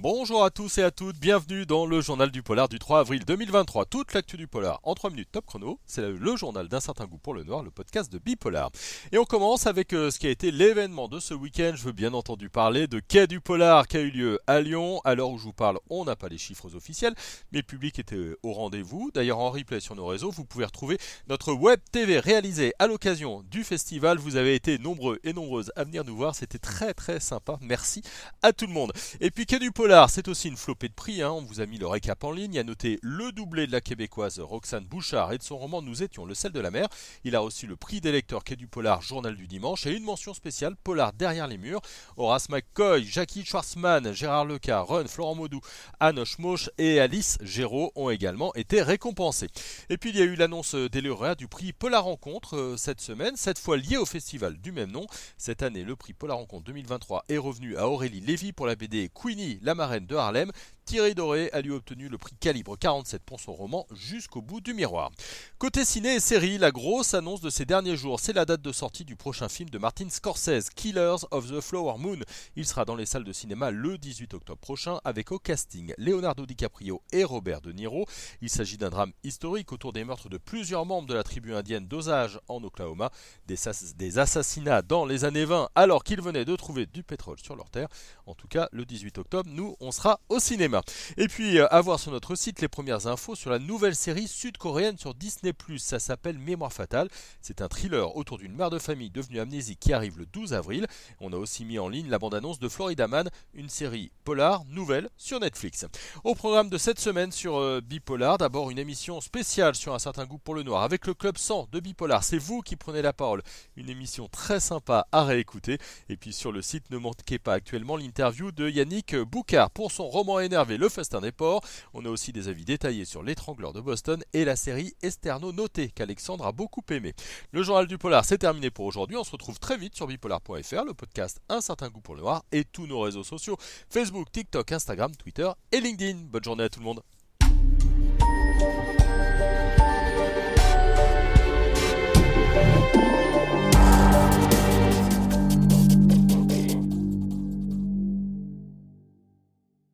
Bonjour à tous et à toutes, bienvenue dans le journal du polar du 3 avril 2023. Toute l'actu du polar en 3 minutes top chrono, c'est le journal d'un certain goût pour le noir, le podcast de Bipolar. Et on commence avec euh, ce qui a été l'événement de ce week-end. Je veux bien entendu parler de Quai du Polar qui a eu lieu à Lyon. À l'heure où je vous parle, on n'a pas les chiffres officiels, mais le public était au rendez-vous. D'ailleurs, en replay sur nos réseaux, vous pouvez retrouver notre web TV réalisée à l'occasion du festival. Vous avez été nombreux et nombreuses à venir nous voir, c'était très très sympa. Merci à tout le monde. Et puis Quai du Polar, c'est aussi une flopée de prix. Hein. On vous a mis le récap en ligne. A noté le doublé de la québécoise Roxane Bouchard et de son roman Nous étions le sel de la mer. Il a reçu le prix des lecteurs Quai du Polar, journal du dimanche, et une mention spéciale Polar derrière les murs. Horace McCoy, Jackie Schwartzman, Gérard Leca, Run, Florent Maudou, Anne Moche et Alice Géraud ont également été récompensés. Et puis il y a eu l'annonce des lauréats du prix Polar Rencontre euh, cette semaine, cette fois lié au festival du même nom. Cette année, le prix Polar Rencontre 2023 est revenu à Aurélie Lévy pour la BD Queenie, la marraine de Harlem. Thierry Doré a lui obtenu le prix Calibre 47 pour son roman Jusqu'au bout du miroir. Côté ciné et série, la grosse annonce de ces derniers jours, c'est la date de sortie du prochain film de Martin Scorsese, Killers of the Flower Moon. Il sera dans les salles de cinéma le 18 octobre prochain avec au casting Leonardo DiCaprio et Robert De Niro. Il s'agit d'un drame historique autour des meurtres de plusieurs membres de la tribu indienne d'Osage en Oklahoma, des, assassinats dans les années 20 alors qu'ils venaient de trouver du pétrole sur leur terre. En tout cas, le 18 octobre, nous, on sera au cinéma. Et puis, à euh, voir sur notre site les premières infos sur la nouvelle série sud-coréenne sur Disney+. Ça s'appelle Mémoire fatale. C'est un thriller autour d'une mère de famille devenue amnésique qui arrive le 12 avril. On a aussi mis en ligne la bande-annonce de Florida Man, une série polar nouvelle sur Netflix. Au programme de cette semaine sur euh, Bipolar, d'abord une émission spéciale sur un certain goût pour le noir avec le club 100 de Bipolar. C'est vous qui prenez la parole. Une émission très sympa à réécouter. Et puis sur le site, ne manquez pas actuellement l'interview de Yannick Boucard pour son roman énervé le Festin des Ports. On a aussi des avis détaillés sur L'étrangleur de Boston et la série Esterno Noté qu'Alexandre a beaucoup aimé. Le journal du polar, c'est terminé pour aujourd'hui. On se retrouve très vite sur bipolar.fr, le podcast Un certain goût pour le noir et tous nos réseaux sociaux Facebook, TikTok, Instagram, Twitter et LinkedIn. Bonne journée à tout le monde.